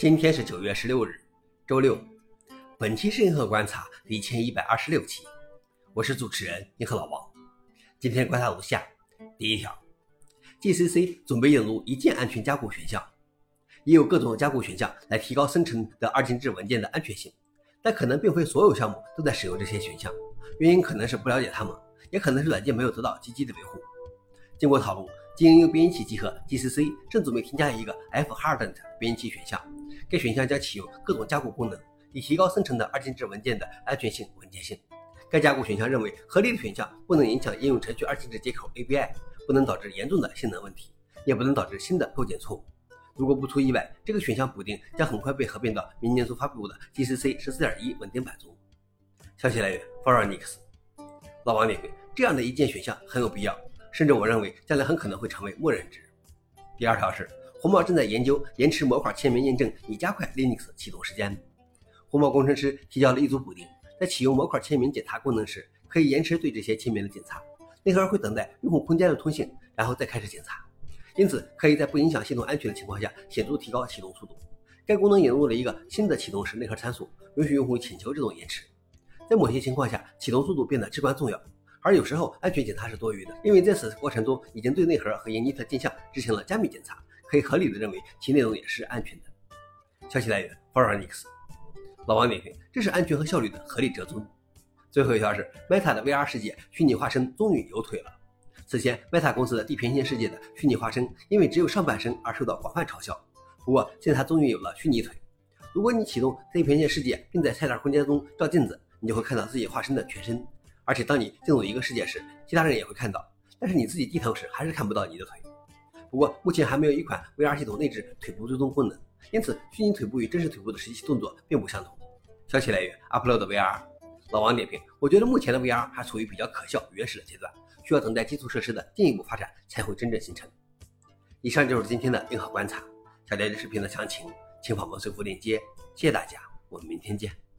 今天是九月十六日，周六。本期是银河观察第一千一百二十六期，我是主持人银河老王。今天观察如下：第一条，GCC 准备引入一键安全加固选项，也有各种加固选项来提高生成的二进制文件的安全性，但可能并非所有项目都在使用这些选项，原因可能是不了解它们，也可能是软件没有得到积极的维护。经过讨论。GNU 编译器集合 GCC 正准备添加一个 F-hardened 编译器选项，该选项将启用各种加固功能，以提高生成的二进制文件的安全性、稳健性。该加固选项认为，合理的选项不能影响应用程序二进制接口 ABI，不能导致严重的性能问题，也不能导致新的构建错误。如果不出意外，这个选项补丁将很快被合并到明年初发布的 GCC 十四点一稳定版中。消息来源 f o r u n i x 老王点评：这样的一键选项很有必要。甚至我认为将来很可能会成为默认值。第二条是，红帽正在研究延迟模块签名验证，以加快 Linux 启动时间。红帽工程师提交了一组补丁，在启用模块签名检查功能时，可以延迟对这些签名的检查。内核会等待用户空间的通信，然后再开始检查，因此可以在不影响系统安全的情况下显著提高启动速度。该功能引入了一个新的启动时内核参数，允许用户请求这种延迟。在某些情况下，启动速度变得至关重要。而有时候安全检查是多余的，因为在此过程中已经对内核和 init 镜像执行了加密检查，可以合理的认为其内容也是安全的。消息来源 f o r u n i x 老王点评：这是安全和效率的合理折中。最后一条是 Meta 的 VR 世界虚拟化身终于有腿了。此前 Meta 公司的地平线世界的虚拟化身因为只有上半身而受到广泛嘲笑，不过现在它终于有了虚拟腿。如果你启动地平线世界，并在菜单空间中照镜子，你就会看到自己化身的全身。而且当你进入一个世界时，其他人也会看到，但是你自己低头时还是看不到你的腿。不过目前还没有一款 VR 系统内置腿部追踪功能，因此虚拟腿部与真实腿部的实际动作并不相同。消息来源：Upload VR。老王点评：我觉得目前的 VR 还处于比较可笑、原始的阶段，需要等待基础设施的进一步发展才会真正形成。以上就是今天的硬核观察。想了解视频的详情，请访问随附链接。谢谢大家，我们明天见。